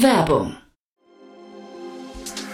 Werbung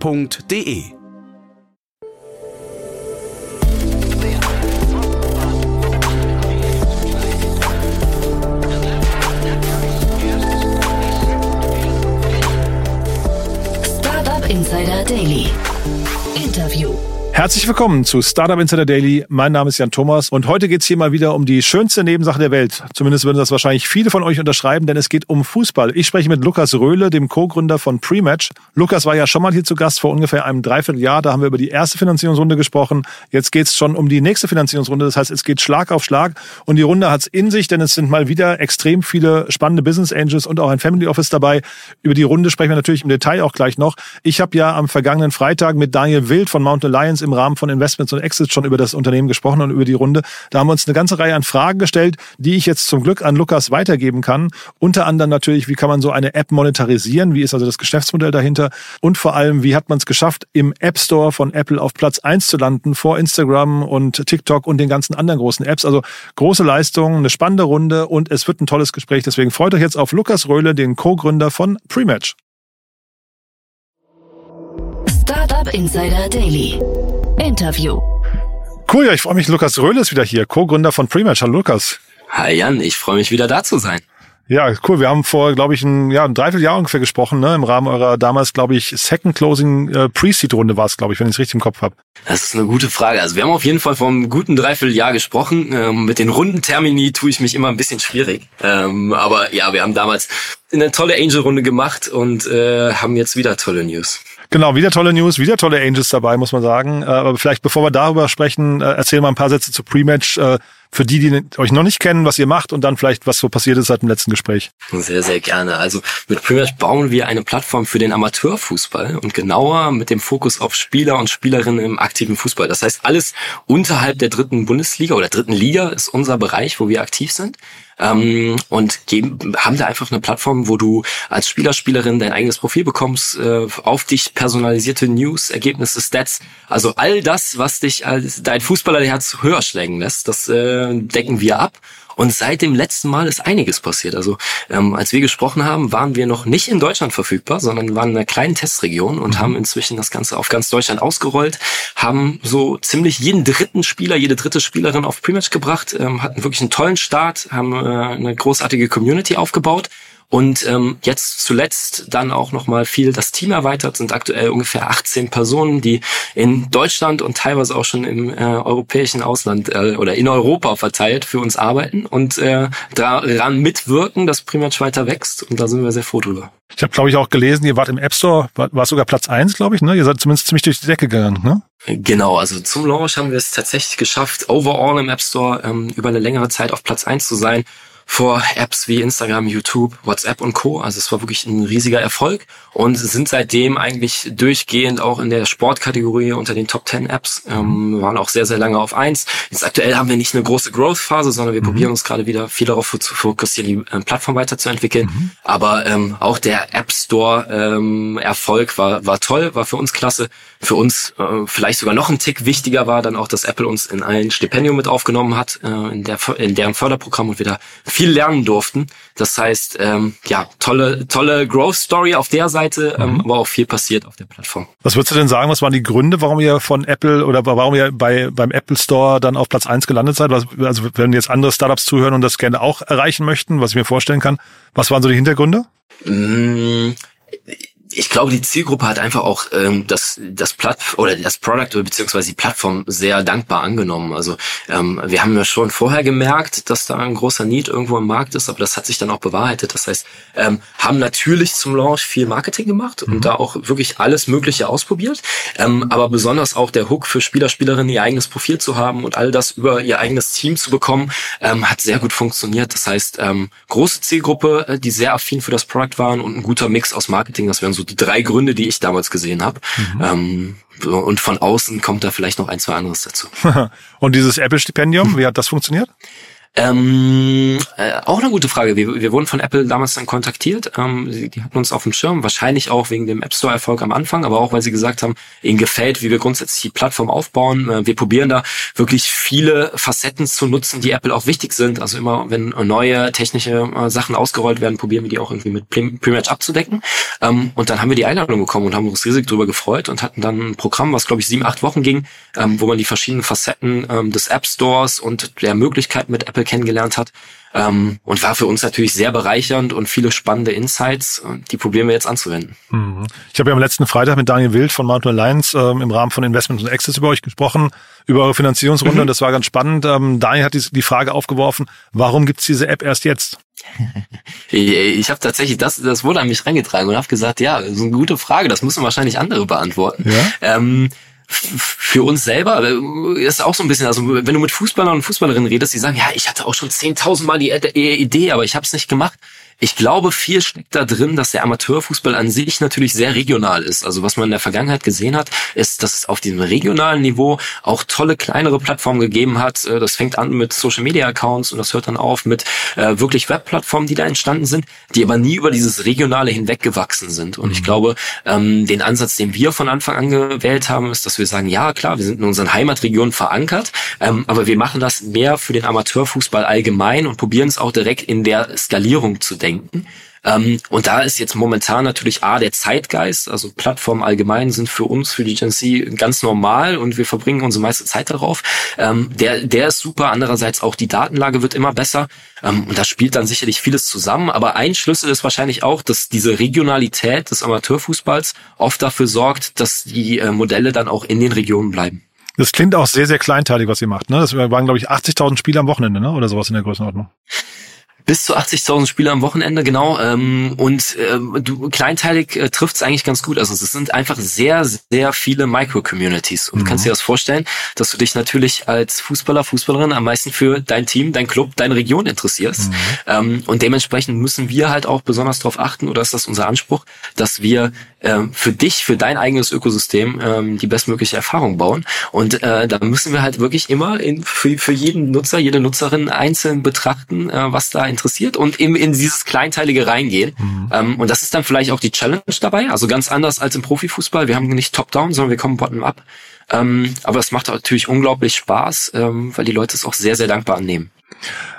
f.de. Herzlich willkommen zu Startup Insider Daily. Mein Name ist Jan Thomas und heute geht's hier mal wieder um die schönste Nebensache der Welt. Zumindest würden das wahrscheinlich viele von euch unterschreiben, denn es geht um Fußball. Ich spreche mit Lukas Röhle, dem Co-Gründer von Prematch. Lukas war ja schon mal hier zu Gast vor ungefähr einem Dreivierteljahr. Da haben wir über die erste Finanzierungsrunde gesprochen. Jetzt geht's schon um die nächste Finanzierungsrunde. Das heißt, es geht Schlag auf Schlag und die Runde hat's in sich, denn es sind mal wieder extrem viele spannende Business Angels und auch ein Family Office dabei. Über die Runde sprechen wir natürlich im Detail auch gleich noch. Ich habe ja am vergangenen Freitag mit Daniel Wild von Mountain Alliance im Rahmen von Investments und Exits schon über das Unternehmen gesprochen und über die Runde. Da haben wir uns eine ganze Reihe an Fragen gestellt, die ich jetzt zum Glück an Lukas weitergeben kann. Unter anderem natürlich, wie kann man so eine App monetarisieren? Wie ist also das Geschäftsmodell dahinter? Und vor allem, wie hat man es geschafft, im App Store von Apple auf Platz eins zu landen, vor Instagram und TikTok und den ganzen anderen großen Apps? Also große Leistung, eine spannende Runde und es wird ein tolles Gespräch. Deswegen freut euch jetzt auf Lukas Röhle, den Co-Gründer von Prematch. Startup Insider Daily. Interview. Cool, ja, ich freue mich. Lukas Röhle ist wieder hier, Co-Gründer von Prematch. Hallo Lukas. Hi Jan, ich freue mich wieder da zu sein. Ja, cool. Wir haben vor, glaube ich, ein, ja, ein Dreivierteljahr ungefähr gesprochen, ne? im Rahmen eurer damals, glaube ich, Second Closing äh, Pre-Seed-Runde war es, glaube ich, wenn ich es richtig im Kopf habe. Das ist eine gute Frage. Also wir haben auf jeden Fall einem guten Dreivierteljahr gesprochen. Ähm, mit den Rundentermini tue ich mich immer ein bisschen schwierig. Ähm, aber ja, wir haben damals eine tolle Angel-Runde gemacht und äh, haben jetzt wieder tolle News. Genau, wieder tolle News, wieder tolle Angels dabei, muss man sagen. Äh, aber vielleicht, bevor wir darüber sprechen, äh, erzählen wir ein paar Sätze zu Pre-Match. Äh, für die, die euch noch nicht kennen, was ihr macht und dann vielleicht, was so passiert ist seit dem letzten Gespräch. Sehr, sehr gerne. Also mit Prematch bauen wir eine Plattform für den Amateurfußball und genauer mit dem Fokus auf Spieler und Spielerinnen im aktiven Fußball. Das heißt, alles unterhalb der dritten Bundesliga oder dritten Liga ist unser Bereich, wo wir aktiv sind ähm, und geben, haben da einfach eine Plattform, wo du als Spieler, Spielerin dein eigenes Profil bekommst, äh, auf dich personalisierte News, Ergebnisse, Stats, also all das, was dich als dein Fußballerherz höher schlägen lässt, das äh, decken wir ab. Und seit dem letzten Mal ist einiges passiert. Also ähm, als wir gesprochen haben, waren wir noch nicht in Deutschland verfügbar, sondern waren in einer kleinen Testregion und mhm. haben inzwischen das Ganze auf ganz Deutschland ausgerollt, haben so ziemlich jeden dritten Spieler, jede dritte Spielerin auf Prematch gebracht, ähm, hatten wirklich einen tollen Start, haben äh, eine großartige Community aufgebaut und ähm, jetzt zuletzt dann auch nochmal viel das Team erweitert, sind aktuell ungefähr 18 Personen, die in Deutschland und teilweise auch schon im äh, europäischen Ausland äh, oder in Europa verteilt für uns arbeiten und äh, daran mitwirken, dass Primatch weiter wächst. Und da sind wir sehr froh drüber. Ich habe, glaube ich, auch gelesen, ihr wart im App Store, war, war sogar Platz eins, glaube ich, ne? Ihr seid zumindest ziemlich durch die Decke gegangen, ne? Genau, also zum Launch haben wir es tatsächlich geschafft, overall im App Store ähm, über eine längere Zeit auf Platz eins zu sein vor Apps wie Instagram, YouTube, WhatsApp und Co. Also es war wirklich ein riesiger Erfolg und sind seitdem eigentlich durchgehend auch in der Sportkategorie unter den Top 10 Apps. Ähm, waren auch sehr, sehr lange auf eins. Jetzt aktuell haben wir nicht eine große Growth-Phase, sondern wir mhm. probieren uns gerade wieder viel darauf zu fokussieren, die äh, Plattform weiterzuentwickeln. Mhm. Aber ähm, auch der App Store ähm, Erfolg war, war toll, war für uns klasse. Für uns äh, vielleicht sogar noch ein Tick wichtiger war dann auch, dass Apple uns in ein Stipendium mit aufgenommen hat, äh, in, der, in deren Förderprogramm und wir da viel lernen durften. Das heißt, ähm, ja, tolle, tolle Growth Story auf der Seite, ähm, mhm. aber auch viel passiert auf der Plattform. Was würdest du denn sagen, was waren die Gründe, warum ihr von Apple oder warum ihr bei, beim Apple Store dann auf Platz eins gelandet seid? Also wenn jetzt andere Startups zuhören und das gerne auch erreichen möchten, was ich mir vorstellen kann, was waren so die Hintergründe? Mm ich glaube, die Zielgruppe hat einfach auch ähm, das, das Platt oder das Product beziehungsweise die Plattform sehr dankbar angenommen. Also ähm, wir haben ja schon vorher gemerkt, dass da ein großer Need irgendwo im Markt ist, aber das hat sich dann auch bewahrheitet. Das heißt, ähm, haben natürlich zum Launch viel Marketing gemacht mhm. und da auch wirklich alles Mögliche ausprobiert. Ähm, aber besonders auch der Hook für Spieler, Spielerinnen, ihr eigenes Profil zu haben und all das über ihr eigenes Team zu bekommen, ähm, hat sehr gut funktioniert. Das heißt, ähm, große Zielgruppe, äh, die sehr affin für das Produkt waren und ein guter Mix aus Marketing. Das wären so die drei Gründe, die ich damals gesehen habe. Mhm. Ähm, und von außen kommt da vielleicht noch ein, zwei anderes dazu. und dieses Apple-Stipendium, wie hat das funktioniert? Ähm, äh, auch eine gute Frage. Wir, wir wurden von Apple damals dann kontaktiert. Ähm, die, die hatten uns auf dem Schirm, wahrscheinlich auch wegen dem App Store Erfolg am Anfang, aber auch weil sie gesagt haben, ihnen gefällt, wie wir grundsätzlich die Plattform aufbauen. Äh, wir probieren da wirklich viele Facetten zu nutzen, die Apple auch wichtig sind. Also immer, wenn neue technische äh, Sachen ausgerollt werden, probieren wir die auch irgendwie mit Pre-Match abzudecken. Ähm, und dann haben wir die Einladung bekommen und haben uns riesig darüber gefreut und hatten dann ein Programm, was glaube ich sieben, acht Wochen ging, ähm, wo man die verschiedenen Facetten ähm, des App Stores und der Möglichkeit mit Apple kennengelernt hat. Ähm, und war für uns natürlich sehr bereichernd und viele spannende Insights, die probieren wir jetzt anzuwenden. Mhm. Ich habe ja am letzten Freitag mit Daniel Wild von Mountain Alliance ähm, im Rahmen von Investment und Access über euch gesprochen, über eure Finanzierungsrunde mhm. und das war ganz spannend. Ähm, Daniel hat die, die Frage aufgeworfen, warum gibt's diese App erst jetzt? ich habe tatsächlich, das, das wurde an mich reingetragen und habe gesagt, ja, das ist eine gute Frage, das müssen wahrscheinlich andere beantworten. Ja? Ähm, für uns selber äh, ist auch so ein bisschen, also wenn du mit Fußballern und Fußballerinnen redest, die sagen, ja, ich hatte auch schon 10.000 Mal die Idee, aber ich habe es nicht gemacht. Ich glaube, viel steckt da drin, dass der Amateurfußball an sich natürlich sehr regional ist. Also was man in der Vergangenheit gesehen hat, ist, dass es auf diesem regionalen Niveau auch tolle kleinere Plattformen gegeben hat. Äh, das fängt an mit Social Media Accounts und das hört dann auf mit äh, wirklich Webplattformen, die da entstanden sind, die aber nie über dieses regionale hinweggewachsen sind. Und ich mhm. glaube, ähm, den Ansatz, den wir von Anfang an gewählt haben, ist, dass wir sagen, ja klar, wir sind in unseren Heimatregionen verankert, ähm, aber wir machen das mehr für den Amateurfußball allgemein und probieren es auch direkt in der Skalierung zu denken denken. Ähm, und da ist jetzt momentan natürlich A, der Zeitgeist, also Plattformen allgemein sind für uns, für die GNC ganz normal und wir verbringen unsere meiste Zeit darauf. Ähm, der, der ist super. Andererseits auch die Datenlage wird immer besser. Ähm, und da spielt dann sicherlich vieles zusammen. Aber ein Schlüssel ist wahrscheinlich auch, dass diese Regionalität des Amateurfußballs oft dafür sorgt, dass die äh, Modelle dann auch in den Regionen bleiben. Das klingt auch sehr, sehr kleinteilig, was ihr macht. Ne? Das waren, glaube ich, 80.000 Spiele am Wochenende ne? oder sowas in der Größenordnung bis zu 80.000 Spieler am Wochenende, genau. Ähm, und ähm, du, kleinteilig äh, trifft es eigentlich ganz gut. Also es sind einfach sehr, sehr viele Micro-Communities. Und mhm. du kannst dir das vorstellen, dass du dich natürlich als Fußballer, Fußballerin am meisten für dein Team, dein Club, deine Region interessierst. Mhm. Ähm, und dementsprechend müssen wir halt auch besonders darauf achten, oder ist das unser Anspruch, dass wir ähm, für dich, für dein eigenes Ökosystem ähm, die bestmögliche Erfahrung bauen. Und äh, da müssen wir halt wirklich immer in, für, für jeden Nutzer, jede Nutzerin einzeln betrachten, äh, was da interessiert und eben in dieses Kleinteilige reingehen. Mhm. Ähm, und das ist dann vielleicht auch die Challenge dabei. Also ganz anders als im Profifußball. Wir haben nicht Top-Down, sondern wir kommen Bottom-up. Ähm, aber es macht natürlich unglaublich Spaß, ähm, weil die Leute es auch sehr, sehr dankbar annehmen.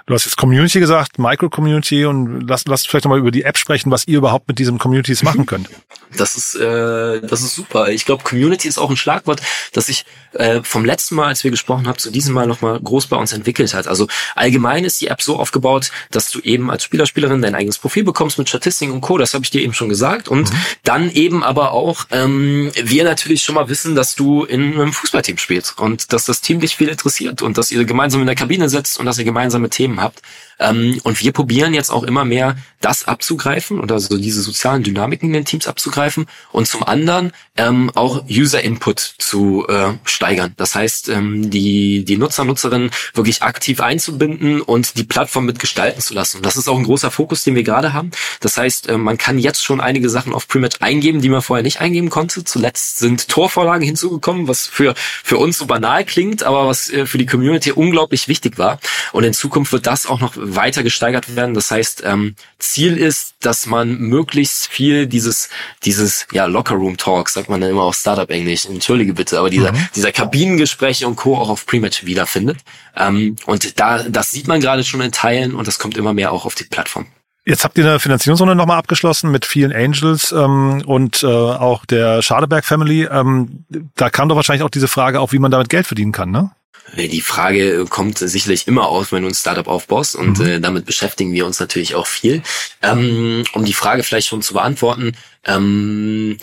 Du hast jetzt Community gesagt, Micro-Community und lass, lass vielleicht nochmal über die App sprechen, was ihr überhaupt mit diesen Communities machen könnt. Das ist, äh, das ist super. Ich glaube, Community ist auch ein Schlagwort, das sich äh, vom letzten Mal, als wir gesprochen haben, zu diesem Mal nochmal groß bei uns entwickelt hat. Also allgemein ist die App so aufgebaut, dass du eben als Spieler, Spielerin dein eigenes Profil bekommst mit Statistiken und Co. Das habe ich dir eben schon gesagt. Und mhm. dann eben aber auch ähm, wir natürlich schon mal wissen, dass du in einem Fußballteam spielst und dass das Team dich viel interessiert und dass ihr gemeinsam in der Kabine sitzt und dass ihr gemeinsame Themen habt. Ähm, und wir probieren jetzt auch immer mehr das abzugreifen oder so diese sozialen Dynamiken in den Teams abzugreifen und zum anderen ähm, auch User Input zu äh, steigern. Das heißt, ähm, die, die Nutzer, Nutzerinnen wirklich aktiv einzubinden und die Plattform mitgestalten zu lassen. Das ist auch ein großer Fokus, den wir gerade haben. Das heißt, äh, man kann jetzt schon einige Sachen auf Prematch eingeben, die man vorher nicht eingeben konnte. Zuletzt sind Torvorlagen hinzugekommen, was für, für uns so banal klingt, aber was äh, für die Community unglaublich wichtig war. Und in Zukunft wird das auch noch weiter gesteigert werden. Das heißt, ähm, Ziel ist, dass man möglichst viel dieses, dieses, ja, Locker-Room Talk, sagt man dann immer auf Startup-Englisch, entschuldige bitte, aber dieser, mhm. dieser Kabinengespräche und Co. auch auf Prematch wiederfindet. Ähm, und da, das sieht man gerade schon in Teilen und das kommt immer mehr auch auf die Plattform. Jetzt habt ihr eine Finanzierungsrunde nochmal abgeschlossen mit vielen Angels ähm, und äh, auch der Schadeberg Family. Ähm, da kam doch wahrscheinlich auch diese Frage auf, wie man damit Geld verdienen kann, ne? Die Frage kommt sicherlich immer auf, wenn du ein Startup aufbaust und mhm. äh, damit beschäftigen wir uns natürlich auch viel. Ähm, um die Frage vielleicht schon zu beantworten, ähm,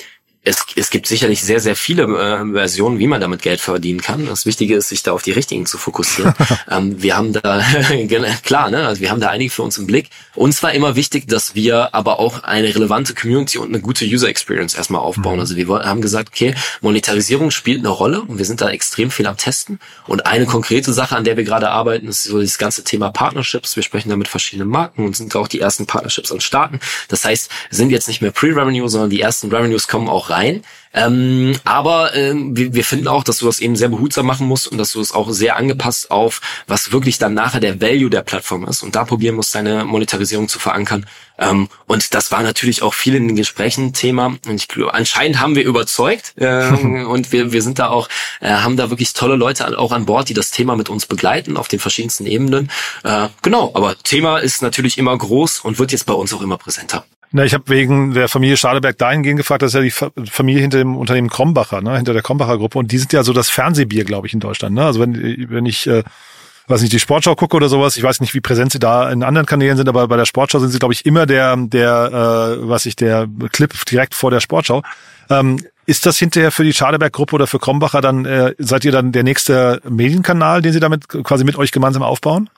es, es gibt sicherlich sehr, sehr viele äh, Versionen, wie man damit Geld verdienen kann. Das Wichtige ist, sich da auf die richtigen zu fokussieren. ähm, wir haben da, klar, ne, also wir haben da einige für uns im Blick. Uns war immer wichtig, dass wir aber auch eine relevante Community und eine gute User Experience erstmal aufbauen. Mhm. Also wir haben gesagt, okay, Monetarisierung spielt eine Rolle und wir sind da extrem viel am Testen. Und eine konkrete Sache, an der wir gerade arbeiten, ist so das ganze Thema Partnerships. Wir sprechen da mit verschiedenen Marken und sind auch die ersten Partnerships an Starten. Das heißt, sind jetzt nicht mehr Pre-Revenue, sondern die ersten Revenues kommen auch rein. Ähm, aber ähm, wir, wir finden auch, dass du das eben sehr behutsam machen musst und dass du es auch sehr angepasst auf, was wirklich dann nachher der Value der Plattform ist. Und da probieren musst, deine Monetarisierung zu verankern. Ähm, und das war natürlich auch viel in den Gesprächen Thema. Und ich glaube, anscheinend haben wir überzeugt äh, und wir, wir sind da auch, äh, haben da wirklich tolle Leute auch an Bord, die das Thema mit uns begleiten auf den verschiedensten Ebenen. Äh, genau, aber Thema ist natürlich immer groß und wird jetzt bei uns auch immer präsenter. Na, ich habe wegen der Familie Schadeberg dahingehend gefragt, das ist ja die Familie hinter dem Unternehmen Krombacher, ne, hinter der Krombacher Gruppe. Und die sind ja so das Fernsehbier, glaube ich, in Deutschland. Ne? Also wenn, wenn ich äh, weiß nicht, die Sportschau gucke oder sowas, ich weiß nicht, wie präsent sie da in anderen Kanälen sind, aber bei der Sportschau sind sie, glaube ich, immer der, der, äh, was ich, der Clip direkt vor der Sportschau. Ähm, ist das hinterher für die Schadeberg-Gruppe oder für Krombacher dann, äh, seid ihr dann der nächste Medienkanal, den sie damit quasi mit euch gemeinsam aufbauen?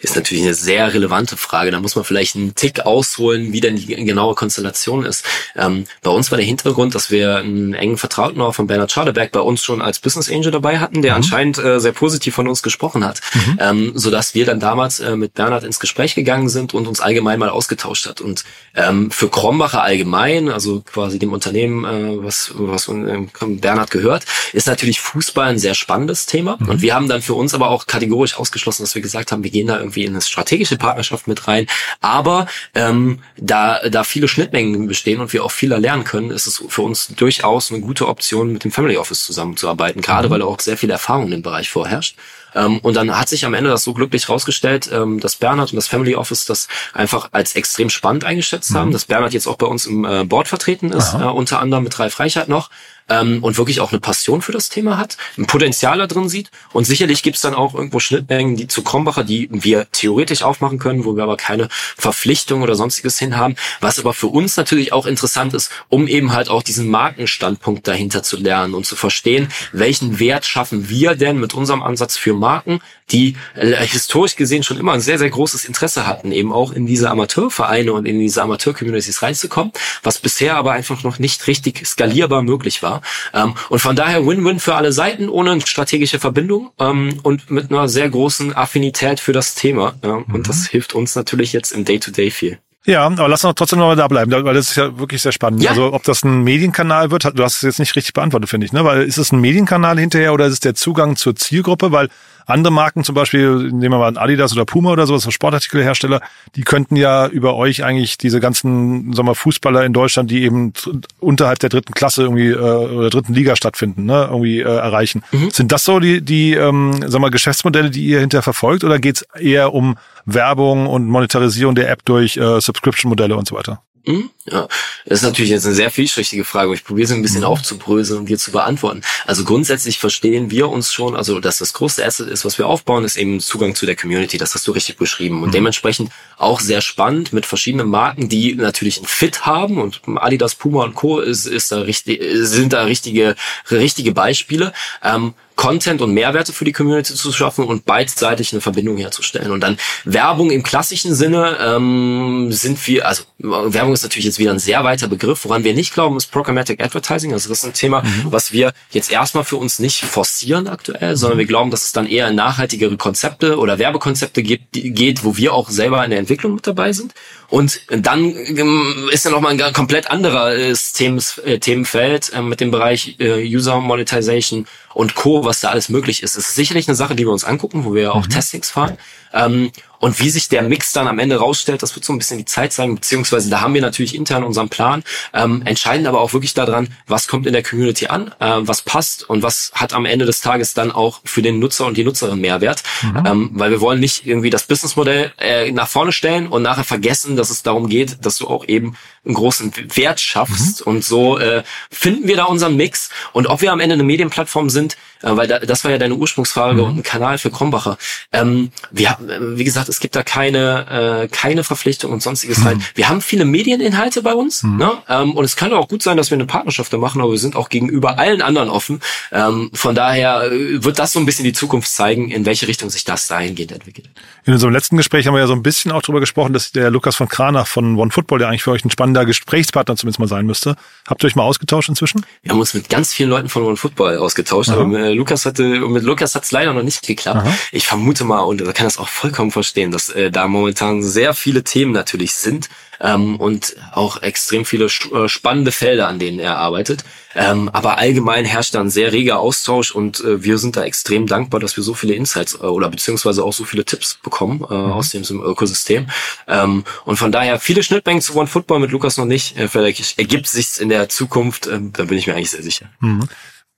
Ist natürlich eine sehr relevante Frage. Da muss man vielleicht einen Tick ausholen, wie denn die genaue Konstellation ist. Ähm, bei uns war der Hintergrund, dass wir einen engen Vertrauten auch von Bernhard Schadeberg bei uns schon als Business Angel dabei hatten, der mhm. anscheinend äh, sehr positiv von uns gesprochen hat, mhm. ähm, sodass wir dann damals äh, mit Bernhard ins Gespräch gegangen sind und uns allgemein mal ausgetauscht hat. Und ähm, für Krombacher allgemein, also quasi dem Unternehmen, äh, was, was äh, Bernhard gehört, ist natürlich Fußball ein sehr spannendes Thema. Mhm. Und wir haben dann für uns aber auch kategorisch ausgeschlossen, dass wir gesagt haben, wir gehen da irgendwie in eine strategische Partnerschaft mit rein. Aber ähm, da, da viele Schnittmengen bestehen und wir auch viel lernen können, ist es für uns durchaus eine gute Option, mit dem Family Office zusammenzuarbeiten, gerade mhm. weil auch sehr viel Erfahrung im Bereich vorherrscht. Ähm, und dann hat sich am Ende das so glücklich rausgestellt, ähm, dass Bernhard und das Family Office das einfach als extrem spannend eingeschätzt mhm. haben, dass Bernhard jetzt auch bei uns im äh, Board vertreten ist, äh, unter anderem mit Ralf Reichert noch ähm, und wirklich auch eine Passion für das Thema hat, ein Potenzial da drin sieht. Und sicherlich gibt es dann auch irgendwo Schnittmengen, die zu Krombacher, die wir theoretisch aufmachen können, wo wir aber keine Verpflichtung oder sonstiges hinhaben. Was aber für uns natürlich auch interessant ist, um eben halt auch diesen Markenstandpunkt dahinter zu lernen und zu verstehen, welchen Wert schaffen wir denn mit unserem Ansatz für Marken, die äh, historisch gesehen schon immer ein sehr, sehr großes Interesse hatten, eben auch in diese Amateurvereine und in diese Amateur-Communities reinzukommen, was bisher aber einfach noch nicht richtig skalierbar möglich war. Ähm, und von daher Win-Win für alle Seiten, ohne strategische Verbindung ähm, und mit einer sehr großen Affinität für das Thema. Ja, mhm. Und das hilft uns natürlich jetzt im Day-to-Day -Day viel. Ja, aber lass uns trotzdem noch mal da bleiben, weil das ist ja wirklich sehr spannend. Ja. Also ob das ein Medienkanal wird, du hast es jetzt nicht richtig beantwortet, finde ich, ne? Weil ist es ein Medienkanal hinterher oder ist es der Zugang zur Zielgruppe? Weil andere Marken zum Beispiel, nehmen wir mal Adidas oder Puma oder sowas, Sportartikelhersteller, die könnten ja über euch eigentlich diese ganzen, sagen wir, Fußballer in Deutschland, die eben unterhalb der dritten Klasse irgendwie äh, oder dritten Liga stattfinden, ne, irgendwie äh, erreichen. Mhm. Sind das so die, die ähm, sagen wir, Geschäftsmodelle, die ihr hinterher verfolgt, oder geht's eher um Werbung und Monetarisierung der App durch äh, Subscription-Modelle und so weiter? Hm? Ja, das ist natürlich jetzt eine sehr vielschichtige Frage. Ich probiere sie ein bisschen mhm. aufzubröseln und dir zu beantworten. Also grundsätzlich verstehen wir uns schon, also dass das größte Asset ist, was wir aufbauen, ist eben Zugang zu der Community. Das hast du richtig beschrieben. Und mhm. dementsprechend auch sehr spannend mit verschiedenen Marken, die natürlich einen Fit haben. Und Adidas, Puma und Co. ist, ist da richtig, sind da richtige, richtige Beispiele. Ähm, Content und Mehrwerte für die Community zu schaffen und beidseitig eine Verbindung herzustellen. Und dann Werbung im klassischen Sinne ähm, sind wir, also Werbung ist natürlich jetzt wieder ein sehr weiter Begriff. Woran wir nicht glauben, ist Programmatic Advertising. Also das ist ein Thema, mhm. was wir jetzt erstmal für uns nicht forcieren aktuell, sondern wir glauben, dass es dann eher in nachhaltigere Konzepte oder Werbekonzepte geht, geht wo wir auch selber in der Entwicklung mit dabei sind. Und dann ähm, ist ja nochmal ein komplett anderer äh, äh, Themenfeld äh, mit dem Bereich äh, User Monetization und Co., was da alles möglich ist. Es ist sicherlich eine Sache, die wir uns angucken, wo wir auch mhm. Testings fahren. Ähm, und wie sich der Mix dann am Ende rausstellt, das wird so ein bisschen die Zeit sein, beziehungsweise da haben wir natürlich intern unseren Plan, ähm, entscheiden aber auch wirklich daran, was kommt in der Community an, äh, was passt und was hat am Ende des Tages dann auch für den Nutzer und die Nutzerin Mehrwert. Mhm. Ähm, weil wir wollen nicht irgendwie das Businessmodell äh, nach vorne stellen und nachher vergessen, dass es darum geht, dass du auch eben einen großen Wert schaffst. Mhm. Und so äh, finden wir da unseren Mix. Und ob wir am Ende eine Medienplattform sind, äh, weil da, das war ja deine Ursprungsfrage mhm. und ein Kanal für Krombacher. Ähm, wir haben, äh, wie gesagt, es gibt da keine, äh, keine Verpflichtung und sonstiges mhm. Wir haben viele Medieninhalte bei uns mhm. ne? ähm, und es kann auch gut sein, dass wir eine Partnerschaft da machen, aber wir sind auch gegenüber allen anderen offen. Ähm, von daher äh, wird das so ein bisschen die Zukunft zeigen, in welche Richtung sich das dahingehend entwickelt. In unserem letzten Gespräch haben wir ja so ein bisschen auch darüber gesprochen, dass der Lukas von Kranach von OneFootball, der eigentlich für euch ein spannender Gesprächspartner zumindest mal sein müsste. Habt ihr euch mal ausgetauscht inzwischen? Wir haben uns mit ganz vielen Leuten von OneFootball ausgetauscht, Aha. aber mit äh, Lukas hatte, mit Lukas hat es leider noch nicht geklappt. Aha. Ich vermute mal, und kann das auch vollkommen verstehen, dass äh, da momentan sehr viele Themen natürlich sind ähm, und auch extrem viele äh, spannende Felder, an denen er arbeitet. Ähm, aber allgemein herrscht da ein sehr reger Austausch und äh, wir sind da extrem dankbar, dass wir so viele Insights äh, oder beziehungsweise auch so viele Tipps bekommen äh, mhm. aus diesem Ökosystem. Ähm, und von daher viele Schnittmengen zu One Football mit Lukas noch nicht. Äh, vielleicht ergibt sich's in der Zukunft, äh, da bin ich mir eigentlich sehr sicher. Mhm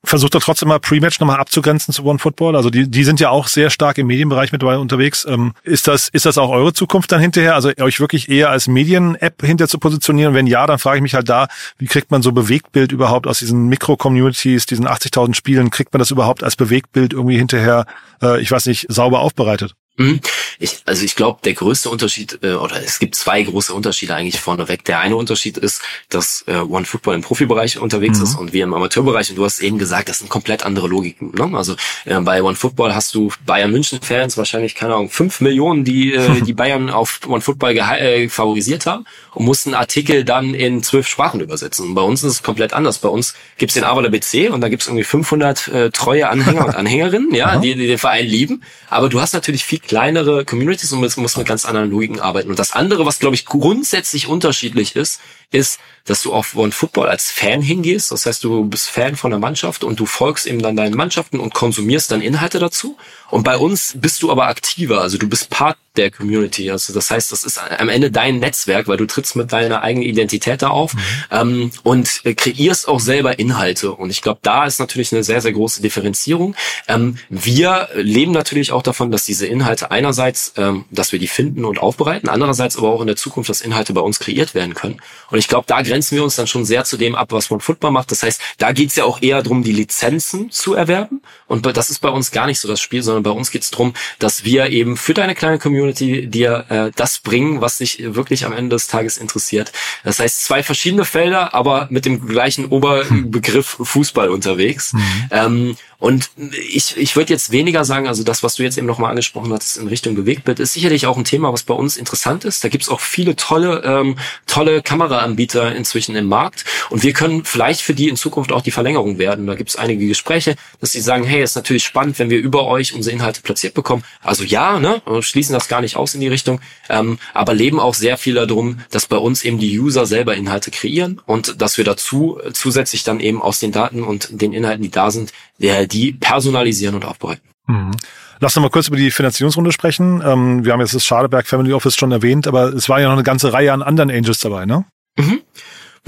versucht doch trotzdem mal Pre-Match nochmal abzugrenzen zu One Football. Also die, die sind ja auch sehr stark im Medienbereich mit dabei unterwegs. Ähm, ist das, ist das auch eure Zukunft dann hinterher? Also euch wirklich eher als Medien-App hinter zu positionieren? wenn ja, dann frage ich mich halt da, wie kriegt man so Bewegtbild überhaupt aus diesen Mikro-Communities, diesen 80.000 Spielen? Kriegt man das überhaupt als Bewegtbild irgendwie hinterher, äh, ich weiß nicht, sauber aufbereitet? Mhm. Ich, also ich glaube, der größte Unterschied, äh, oder es gibt zwei große Unterschiede eigentlich vorneweg. Der eine Unterschied ist, dass äh, One Football im Profibereich unterwegs mhm. ist und wir im Amateurbereich. Und du hast eben gesagt, das sind komplett andere Logiken. Ne? Also äh, bei One Football hast du Bayern München Fans wahrscheinlich keine Ahnung fünf Millionen, die äh, die Bayern auf One Football äh, favorisiert haben und mussten Artikel dann in zwölf Sprachen übersetzen. Und bei uns ist es komplett anders. Bei uns gibt's den Avaler BC und da gibt's irgendwie 500 äh, treue Anhänger und Anhängerinnen, ja, die, die den Verein lieben. Aber du hast natürlich viel kleinere Communities und muss mit ganz anderen Logiken arbeiten. Und das andere, was glaube ich grundsätzlich unterschiedlich ist, ist, dass du auf One Football als Fan hingehst. Das heißt, du bist Fan von der Mannschaft und du folgst eben dann deinen Mannschaften und konsumierst dann Inhalte dazu. Und bei uns bist du aber aktiver, also du bist Part der Community. Also das heißt, das ist am Ende dein Netzwerk, weil du trittst mit deiner eigenen Identität da auf mhm. ähm, und kreierst auch selber Inhalte. Und ich glaube, da ist natürlich eine sehr, sehr große Differenzierung. Ähm, wir leben natürlich auch davon, dass diese Inhalte einerseits, ähm, dass wir die finden und aufbereiten, andererseits aber auch in der Zukunft, dass Inhalte bei uns kreiert werden können. Und ich glaube, da grenzen wir uns dann schon sehr zu dem ab, was man Football macht. Das heißt, da geht's ja auch eher darum, die Lizenzen zu erwerben. Und das ist bei uns gar nicht so das Spiel, sondern bei uns geht's darum, dass wir eben für deine kleine Community dir äh, das bringen, was dich wirklich am Ende des Tages interessiert. Das heißt, zwei verschiedene Felder, aber mit dem gleichen Oberbegriff Fußball unterwegs. Mhm. Ähm, und ich, ich würde jetzt weniger sagen, also das, was du jetzt eben nochmal angesprochen hast in Richtung Bewegtbild, ist sicherlich auch ein Thema, was bei uns interessant ist. Da gibt's auch viele tolle, ähm, tolle Kameraanbieter inzwischen im Markt. Und wir können vielleicht für die in Zukunft auch die Verlängerung werden. Da gibt's einige Gespräche, dass sie sagen, hey, ist natürlich spannend, wenn wir über euch unsere Inhalte platziert bekommen. Also ja, ne, schließen das gar nicht aus in die Richtung, ähm, aber leben auch sehr viel darum, dass bei uns eben die User selber Inhalte kreieren und dass wir dazu zusätzlich dann eben aus den Daten und den Inhalten, die da sind, der, die personalisieren und aufbereiten. Mhm. Lass uns mal kurz über die Finanzierungsrunde sprechen. Ähm, wir haben jetzt das Schadeberg Family Office schon erwähnt, aber es war ja noch eine ganze Reihe an anderen Angels dabei, ne? Mhm.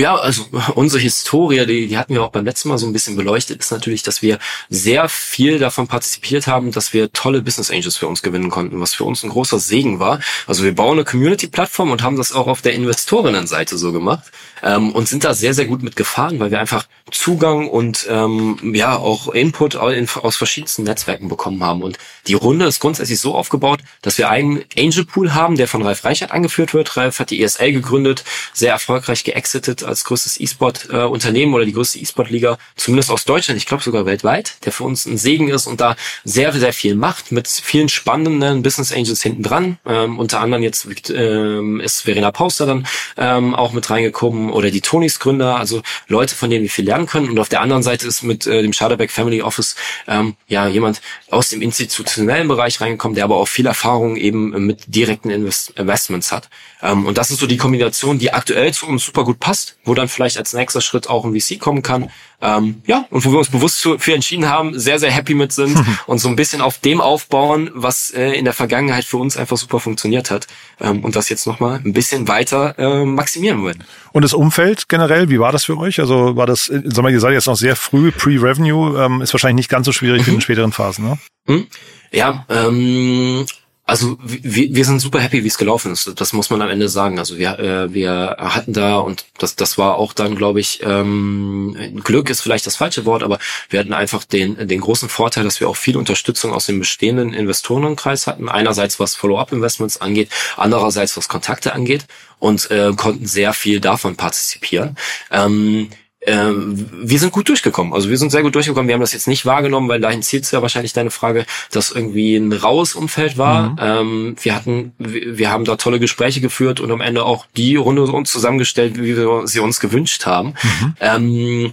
Ja, also unsere Historie, die, die hatten wir auch beim letzten Mal so ein bisschen beleuchtet, ist natürlich, dass wir sehr viel davon partizipiert haben, dass wir tolle Business Angels für uns gewinnen konnten, was für uns ein großer Segen war. Also wir bauen eine Community-Plattform und haben das auch auf der Investorinnenseite so gemacht ähm, und sind da sehr, sehr gut mitgefahren, weil wir einfach Zugang und ähm, ja auch Input aus verschiedensten Netzwerken bekommen haben. Und die Runde ist grundsätzlich so aufgebaut, dass wir einen Angel Pool haben, der von Ralf Reichert angeführt wird. Ralf hat die ESL gegründet, sehr erfolgreich geexitet als größtes E-Sport-Unternehmen oder die größte E-Sport-Liga, zumindest aus Deutschland, ich glaube sogar weltweit, der für uns ein Segen ist und da sehr, sehr viel macht, mit vielen spannenden Business Angels hinten dran. Ähm, unter anderem jetzt ähm, ist Verena Pauster dann ähm, auch mit reingekommen oder die Tonys Gründer, also Leute, von denen wir viel lernen können. Und auf der anderen Seite ist mit äh, dem Schaderbeck Family Office ähm, ja jemand aus dem institutionellen Bereich reingekommen, der aber auch viel Erfahrung eben mit direkten Invest Investments hat. Ähm, und das ist so die Kombination, die aktuell zu uns super gut passt, wo dann vielleicht als nächster Schritt auch ein VC kommen kann. Ähm, ja, und wo wir uns bewusst für entschieden haben, sehr, sehr happy mit sind und so ein bisschen auf dem aufbauen, was äh, in der Vergangenheit für uns einfach super funktioniert hat ähm, und das jetzt nochmal ein bisschen weiter äh, maximieren wollen. Und das Umfeld generell, wie war das für euch? Also war das, äh, sag mal, ihr seid jetzt noch sehr früh, Pre-Revenue, ähm, ist wahrscheinlich nicht ganz so schwierig mhm. in den späteren Phasen, ne? Mhm. Ja, ähm, Also wir, wir sind super happy, wie es gelaufen ist. Das muss man am Ende sagen. Also wir, äh, wir hatten da und das, das war auch dann, glaube ich, ähm, Glück ist vielleicht das falsche Wort, aber wir hatten einfach den, den großen Vorteil, dass wir auch viel Unterstützung aus dem bestehenden Investorenkreis hatten. Einerseits was Follow-up-Investments angeht, andererseits was Kontakte angeht und äh, konnten sehr viel davon partizipieren. Ähm, ähm, wir sind gut durchgekommen. Also wir sind sehr gut durchgekommen. Wir haben das jetzt nicht wahrgenommen, weil dahin zielt ja wahrscheinlich deine Frage, dass irgendwie ein raues Umfeld war. Mhm. Ähm, wir hatten, wir haben da tolle Gespräche geführt und am Ende auch die Runde uns zusammengestellt, wie wir sie uns gewünscht haben. Mhm. Ähm,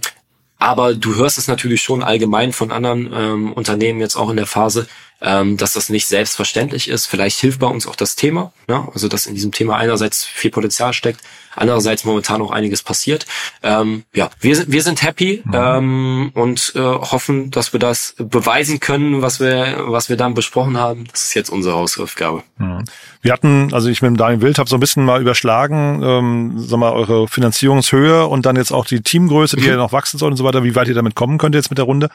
aber du hörst es natürlich schon allgemein von anderen ähm, Unternehmen jetzt auch in der Phase, ähm, dass das nicht selbstverständlich ist. Vielleicht hilft bei uns auch das Thema, ne? also dass in diesem Thema einerseits viel Potenzial steckt, andererseits momentan auch einiges passiert. Ähm, ja, wir sind wir sind happy mhm. ähm, und äh, hoffen, dass wir das beweisen können, was wir was wir dann besprochen haben. Das ist jetzt unsere Hausaufgabe. Mhm. Wir hatten, also ich mit dem Daniel Wild habe so ein bisschen mal überschlagen, ähm, sag mal eure Finanzierungshöhe und dann jetzt auch die Teamgröße, die mhm. ja noch wachsen soll und so weiter. Wie weit ihr damit kommen könnt jetzt mit der Runde?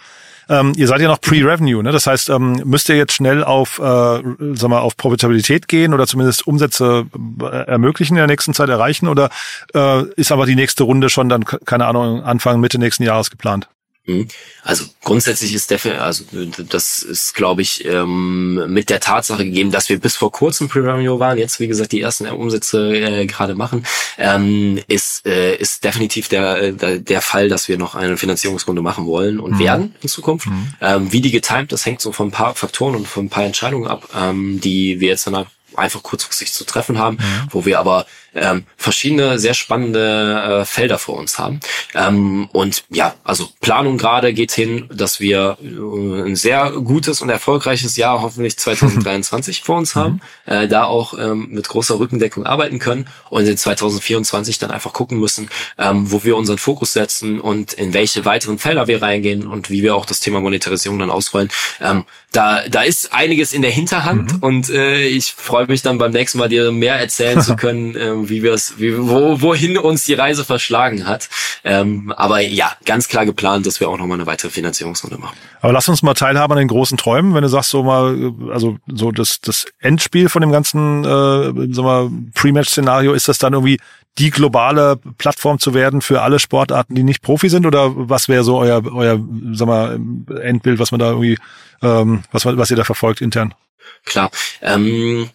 Ähm, ihr seid ja noch Pre-Revenue, ne? Das heißt, ähm, müsst ihr jetzt schnell auf, äh, sag mal, auf Profitabilität gehen oder zumindest Umsätze äh, ermöglichen in der nächsten Zeit erreichen oder äh, ist aber die nächste Runde schon dann, keine Ahnung, Anfang, Mitte nächsten Jahres geplant? Mhm. Also grundsätzlich ist definitiv, also das ist, glaube ich, ähm, mit der Tatsache gegeben, dass wir bis vor kurzem Pre-Revenue waren, jetzt wie gesagt die ersten Umsätze äh, gerade machen, ähm, ist äh, ist definitiv der äh, der Fall, dass wir noch eine Finanzierungsrunde machen wollen und mhm. werden in Zukunft. Mhm. Ähm, wie die getimt, das hängt so von ein paar Faktoren und von ein paar Entscheidungen ab, ähm, die wir jetzt dann einfach kurzfristig zu treffen haben, mhm. wo wir aber ähm, verschiedene sehr spannende äh, Felder vor uns haben. Ähm, und ja, also Planung gerade geht hin, dass wir äh, ein sehr gutes und erfolgreiches Jahr hoffentlich 2023 vor uns haben, mhm. äh, da auch ähm, mit großer Rückendeckung arbeiten können und in 2024 dann einfach gucken müssen, ähm, wo wir unseren Fokus setzen und in welche weiteren Felder wir reingehen und wie wir auch das Thema Monetarisierung dann ausrollen. Ähm, da, da ist einiges in der Hinterhand mhm. und äh, ich freue mich dann beim nächsten Mal dir mehr erzählen zu können, äh, wie wir es, wie, wo, wohin uns die Reise verschlagen hat. Ähm, aber ja, ganz klar geplant, dass wir auch nochmal eine weitere Finanzierungsrunde machen. Aber lass uns mal teilhaben an den großen Träumen, wenn du sagst so mal, also so das, das Endspiel von dem ganzen, äh, sag mal, Pre-Match-Szenario, ist das dann irgendwie die globale Plattform zu werden für alle Sportarten, die nicht Profi sind? Oder was wäre so euer, euer, sag mal, Endbild, was man da irgendwie, ähm, was, was ihr da verfolgt intern? Klar. Ähm,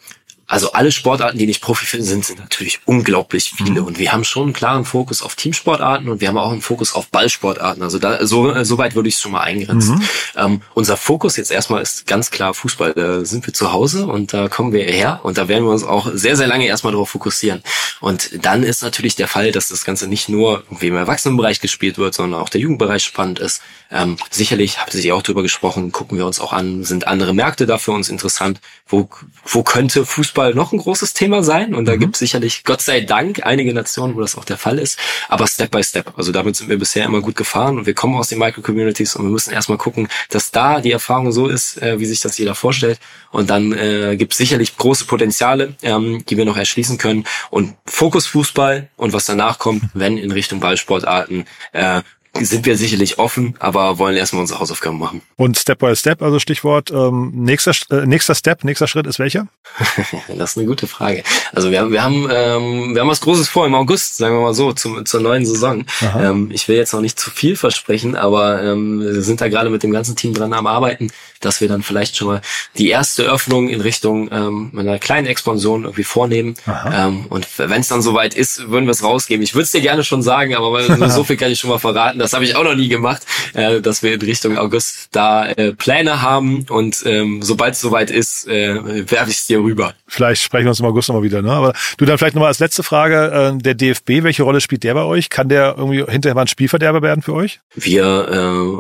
also alle Sportarten, die nicht Profi sind, sind natürlich unglaublich viele. Mhm. Und wir haben schon einen klaren Fokus auf Teamsportarten und wir haben auch einen Fokus auf Ballsportarten. Also da, so, so weit würde ich es schon mal eingrenzen. Mhm. Ähm, unser Fokus jetzt erstmal ist ganz klar Fußball. Da sind wir zu Hause und da kommen wir her und da werden wir uns auch sehr, sehr lange erstmal darauf fokussieren. Und dann ist natürlich der Fall, dass das Ganze nicht nur irgendwie im Erwachsenenbereich gespielt wird, sondern auch der Jugendbereich spannend ist. Ähm, sicherlich, habt ihr auch drüber gesprochen, gucken wir uns auch an, sind andere Märkte da für uns interessant? Wo, wo könnte Fußball noch ein großes Thema sein? Und da mhm. gibt es sicherlich, Gott sei Dank, einige Nationen, wo das auch der Fall ist. Aber Step by Step. Also damit sind wir bisher immer gut gefahren und wir kommen aus den Micro-Communities und wir müssen erstmal gucken, dass da die Erfahrung so ist, äh, wie sich das jeder vorstellt. Und dann äh, gibt es sicherlich große Potenziale, ähm, die wir noch erschließen können. Und Fokus Fußball und was danach kommt, wenn in Richtung Ballsportarten, äh, sind wir sicherlich offen, aber wollen erstmal unsere Hausaufgaben machen. Und Step by Step, also Stichwort ähm, nächster äh, nächster Step, nächster Schritt ist welcher? das ist eine gute Frage. Also wir haben wir haben ähm, wir haben was Großes vor im August, sagen wir mal so, zum, zur neuen Saison. Ähm, ich will jetzt noch nicht zu viel versprechen, aber ähm, wir sind da gerade mit dem ganzen Team dran am Arbeiten, dass wir dann vielleicht schon mal die erste Öffnung in Richtung ähm, einer kleinen Expansion irgendwie vornehmen. Ähm, und wenn es dann soweit ist, würden wir es rausgeben. Ich würde es dir gerne schon sagen, aber so viel kann ich schon mal verraten das habe ich auch noch nie gemacht, äh, dass wir in Richtung August da äh, Pläne haben und ähm, sobald es soweit ist, äh, werfe ich es dir rüber. Vielleicht sprechen wir uns im August nochmal wieder. Ne? Aber du dann vielleicht nochmal als letzte Frage, äh, der DFB, welche Rolle spielt der bei euch? Kann der irgendwie hinterher mal ein Spielverderber werden für euch? Wir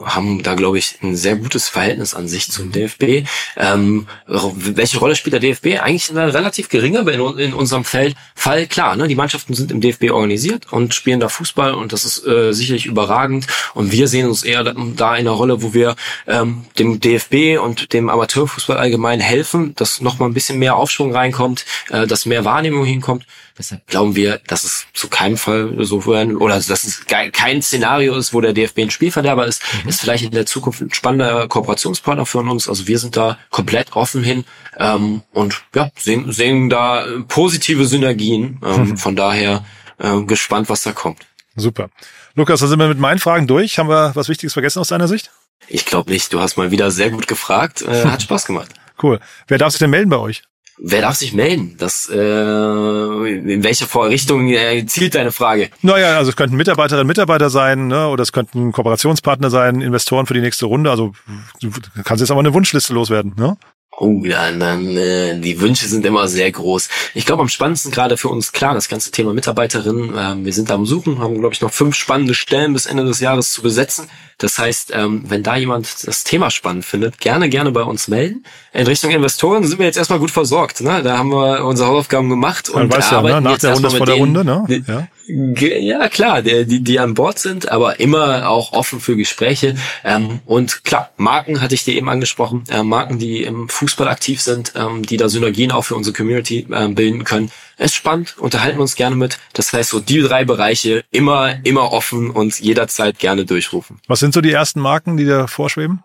äh, haben da, glaube ich, ein sehr gutes Verhältnis an sich zum DFB. Ähm, welche Rolle spielt der DFB? Eigentlich eine relativ geringe in, in unserem Feld. Fall klar, ne? die Mannschaften sind im DFB organisiert und spielen da Fußball und das ist äh, sicherlich überragend spannend. Und wir sehen uns eher da in einer Rolle, wo wir ähm, dem DFB und dem Amateurfußball allgemein helfen, dass noch mal ein bisschen mehr Aufschwung reinkommt, äh, dass mehr Wahrnehmung hinkommt. Deshalb glauben wir, dass es zu keinem Fall so werden oder dass es kein Szenario ist, wo der DFB ein Spielverderber ist. Mhm. Ist vielleicht in der Zukunft ein spannender Kooperationspartner für uns. Also wir sind da komplett offen hin ähm, und ja sehen, sehen da positive Synergien. Ähm, mhm. Von daher äh, gespannt, was da kommt. Super. Lukas, da sind wir mit meinen Fragen durch. Haben wir was Wichtiges vergessen aus deiner Sicht? Ich glaube nicht. Du hast mal wieder sehr gut gefragt. Äh, hat Spaß gemacht. Cool. Wer darf sich denn melden bei euch? Wer darf sich melden? Das, äh, in welche Richtung äh, zielt deine Frage? Naja, also es könnten Mitarbeiterinnen, Mitarbeiter sein, ne? oder es könnten Kooperationspartner sein, Investoren für die nächste Runde. Also du kannst jetzt aber eine Wunschliste loswerden. Ne? Oh, dann, dann äh, die Wünsche sind immer sehr groß. Ich glaube, am spannendsten gerade für uns klar das ganze Thema Mitarbeiterin. Ähm, wir sind am Suchen, haben glaube ich noch fünf spannende Stellen bis Ende des Jahres zu besetzen. Das heißt, ähm, wenn da jemand das Thema spannend findet, gerne gerne bei uns melden. In Richtung Investoren sind wir jetzt erstmal gut versorgt. Ne? Da haben wir unsere Hausaufgaben gemacht und ja, arbeiten ja, ne? Nach der Runde vor der Runde, ne? Ja. Ja, klar, die, die an Bord sind, aber immer auch offen für Gespräche. Ähm, und klar, Marken hatte ich dir eben angesprochen, äh, Marken, die im Fußball aktiv sind, ähm, die da Synergien auch für unsere Community äh, bilden können. Es ist spannend, unterhalten wir uns gerne mit. Das heißt, so die drei Bereiche immer, immer offen und jederzeit gerne durchrufen. Was sind so die ersten Marken, die da vorschweben?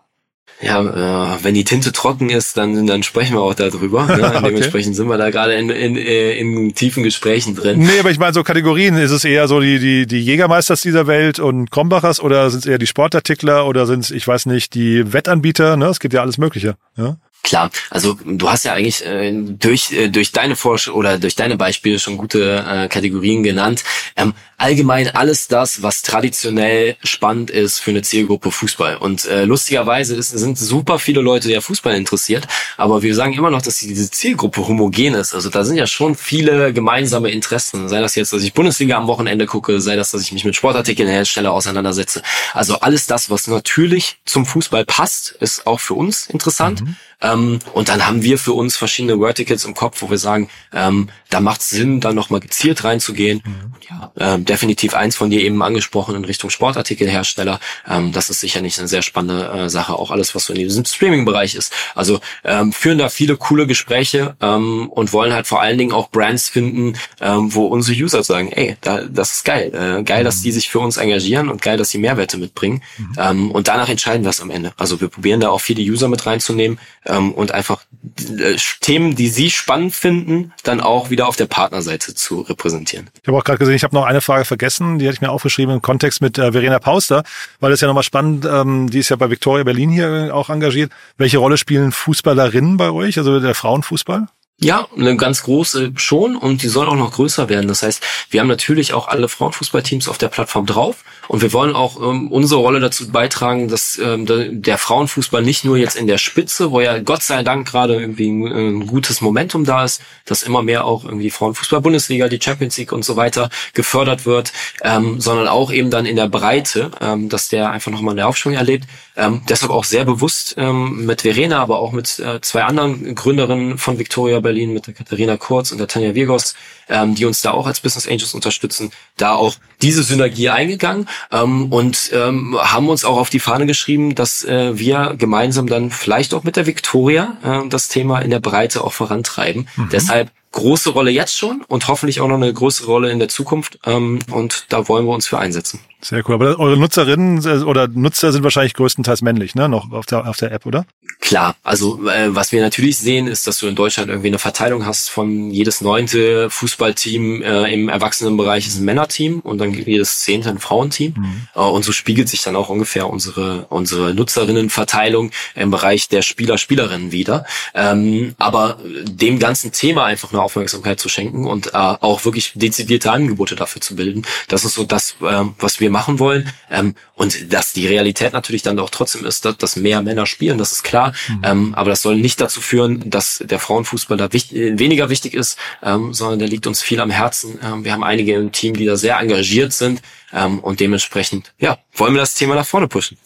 Ja, äh, wenn die Tinte trocken ist, dann, dann sprechen wir auch darüber. Ne? okay. Dementsprechend sind wir da gerade in, in, in tiefen Gesprächen drin. Nee, aber ich meine, so Kategorien, ist es eher so die, die, die Jägermeisters dieser Welt und Krombachers oder sind es eher die Sportartikler oder sind es, ich weiß nicht, die Wettanbieter? Ne? Es gibt ja alles Mögliche. Ja? Klar, also du hast ja eigentlich äh, durch äh, durch deine Forsch oder durch deine Beispiele schon gute äh, Kategorien genannt. Ähm, allgemein alles das, was traditionell spannend ist für eine Zielgruppe Fußball. Und äh, lustigerweise ist, sind super viele Leute ja Fußball interessiert, aber wir sagen immer noch, dass diese Zielgruppe homogen ist. Also da sind ja schon viele gemeinsame Interessen. Sei das jetzt, dass ich Bundesliga am Wochenende gucke, sei das, dass ich mich mit Sportartikelhersteller auseinandersetze. Also alles das, was natürlich zum Fußball passt, ist auch für uns interessant. Mhm. Ähm, und dann haben wir für uns verschiedene Verticals im Kopf, wo wir sagen, ähm, da macht es Sinn, dann nochmal gezielt reinzugehen. Mhm. Ja, ähm, definitiv eins von dir eben angesprochen in Richtung Sportartikelhersteller. Ähm, das ist sicherlich eine sehr spannende äh, Sache. Auch alles, was so in diesem Streaming-Bereich ist. Also ähm, führen da viele coole Gespräche ähm, und wollen halt vor allen Dingen auch Brands finden, ähm, wo unsere User sagen, ey, da, das ist geil. Äh, geil, mhm. dass die sich für uns engagieren und geil, dass sie Mehrwerte mitbringen. Mhm. Ähm, und danach entscheiden wir es am Ende. Also wir probieren da auch viele User mit reinzunehmen ähm, und einfach äh, Themen, die Sie spannend finden, dann auch wieder auf der Partnerseite zu repräsentieren. Ich habe auch gerade gesehen, ich habe noch eine Frage vergessen, die hatte ich mir aufgeschrieben im Kontext mit äh, Verena Pauster, weil das ja nochmal spannend, ähm, die ist ja bei Victoria Berlin hier auch engagiert. Welche Rolle spielen Fußballerinnen bei euch, also der Frauenfußball? Ja, eine ganz große schon und die soll auch noch größer werden. Das heißt, wir haben natürlich auch alle Frauenfußballteams auf der Plattform drauf und wir wollen auch ähm, unsere Rolle dazu beitragen, dass ähm, der Frauenfußball nicht nur jetzt in der Spitze, wo ja Gott sei Dank gerade irgendwie ein, ein gutes Momentum da ist, dass immer mehr auch irgendwie Frauenfußball-Bundesliga, die Champions League und so weiter gefördert wird, ähm, sondern auch eben dann in der Breite, ähm, dass der einfach nochmal eine Aufschwung erlebt. Ähm, deshalb auch sehr bewusst ähm, mit Verena, aber auch mit äh, zwei anderen Gründerinnen von Victoria Berlin, mit der Katharina Kurz und der Tanja Virgos, ähm, die uns da auch als Business Angels unterstützen, da auch diese Synergie eingegangen ähm, und ähm, haben uns auch auf die Fahne geschrieben, dass äh, wir gemeinsam dann vielleicht auch mit der Victoria äh, das Thema in der Breite auch vorantreiben. Mhm. Deshalb große Rolle jetzt schon und hoffentlich auch noch eine größere Rolle in der Zukunft. Ähm, und da wollen wir uns für einsetzen. Sehr cool. Aber eure Nutzerinnen äh, oder Nutzer sind wahrscheinlich größtenteils männlich, ne? Noch auf der, auf der App, oder? Klar. Also äh, was wir natürlich sehen, ist, dass du in Deutschland irgendwie eine Verteilung hast von jedes neunte Fußballteam äh, im Erwachsenenbereich ist ein Männerteam und dann jedes zehnte ein Frauenteam. Mhm. Äh, und so spiegelt sich dann auch ungefähr unsere unsere Nutzerinnenverteilung im Bereich der Spieler Spielerinnen wieder. Ähm, aber dem ganzen Thema einfach eine Aufmerksamkeit zu schenken und äh, auch wirklich dezidierte Angebote dafür zu bilden, das ist so das, äh, was wir machen wollen. Ähm, und dass die Realität natürlich dann auch trotzdem ist, dass, dass mehr Männer spielen, das ist klar. Mhm. Ähm, aber das soll nicht dazu führen, dass der Frauenfußball da wichtig, weniger wichtig ist, ähm, sondern der liegt uns viel am Herzen. Ähm, wir haben einige im Team, die da sehr engagiert sind ähm, und dementsprechend, ja, wollen wir das Thema nach vorne pushen.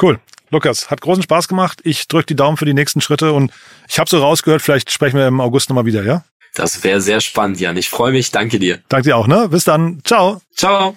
Cool. Lukas, hat großen Spaß gemacht. Ich drücke die Daumen für die nächsten Schritte und ich habe so rausgehört, vielleicht sprechen wir im August nochmal wieder, ja? Das wäre sehr spannend, Jan. Ich freue mich. Danke dir. Danke dir auch, ne? Bis dann. Ciao. Ciao.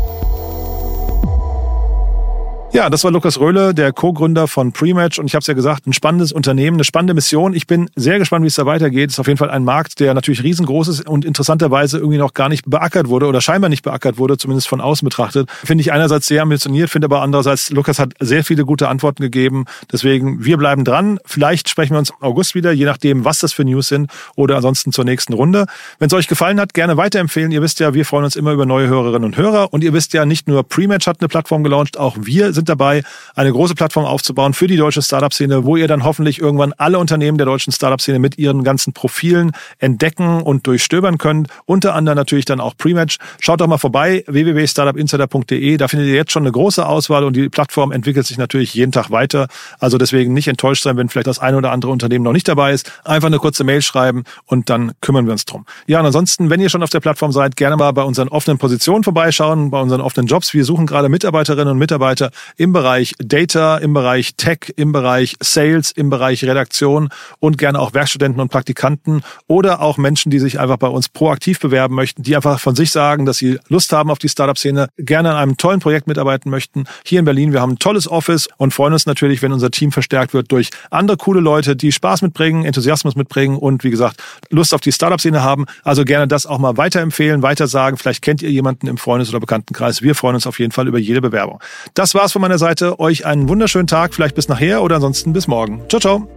Ja, das war Lukas Röhle, der Co-Gründer von Prematch. Und ich habe es ja gesagt, ein spannendes Unternehmen, eine spannende Mission. Ich bin sehr gespannt, wie es da weitergeht. Es ist auf jeden Fall ein Markt, der natürlich riesengroß ist und interessanterweise irgendwie noch gar nicht beackert wurde oder scheinbar nicht beackert wurde, zumindest von außen betrachtet. Finde ich einerseits sehr ambitioniert, finde aber andererseits, Lukas hat sehr viele gute Antworten gegeben. Deswegen, wir bleiben dran. Vielleicht sprechen wir uns im August wieder, je nachdem, was das für News sind oder ansonsten zur nächsten Runde. Wenn es euch gefallen hat, gerne weiterempfehlen. Ihr wisst ja, wir freuen uns immer über neue Hörerinnen und Hörer. Und ihr wisst ja, nicht nur Prematch hat eine Plattform gelauncht, auch wir sind sind dabei, eine große Plattform aufzubauen für die deutsche Startup-Szene, wo ihr dann hoffentlich irgendwann alle Unternehmen der deutschen Startup-Szene mit ihren ganzen Profilen entdecken und durchstöbern könnt. Unter anderem natürlich dann auch Prematch. Schaut doch mal vorbei, www.startupinsider.de. Da findet ihr jetzt schon eine große Auswahl und die Plattform entwickelt sich natürlich jeden Tag weiter. Also deswegen nicht enttäuscht sein, wenn vielleicht das eine oder andere Unternehmen noch nicht dabei ist. Einfach eine kurze Mail schreiben und dann kümmern wir uns drum. Ja, und ansonsten, wenn ihr schon auf der Plattform seid, gerne mal bei unseren offenen Positionen vorbeischauen, bei unseren offenen Jobs. Wir suchen gerade Mitarbeiterinnen und Mitarbeiter im Bereich Data, im Bereich Tech, im Bereich Sales, im Bereich Redaktion und gerne auch Werkstudenten und Praktikanten oder auch Menschen, die sich einfach bei uns proaktiv bewerben möchten, die einfach von sich sagen, dass sie Lust haben auf die Startup-Szene, gerne an einem tollen Projekt mitarbeiten möchten. Hier in Berlin, wir haben ein tolles Office und freuen uns natürlich, wenn unser Team verstärkt wird durch andere coole Leute, die Spaß mitbringen, Enthusiasmus mitbringen und wie gesagt, Lust auf die Startup-Szene haben. Also gerne das auch mal weiterempfehlen, weiter sagen. Vielleicht kennt ihr jemanden im Freundes- oder Bekanntenkreis. Wir freuen uns auf jeden Fall über jede Bewerbung. Das war's von meiner Seite. Euch einen wunderschönen Tag, vielleicht bis nachher oder ansonsten bis morgen. Ciao, ciao.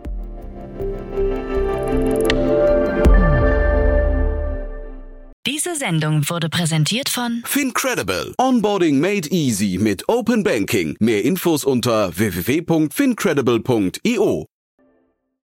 Diese Sendung wurde präsentiert von Fincredible. Onboarding made easy mit Open Banking. Mehr Infos unter www.fincredible.io.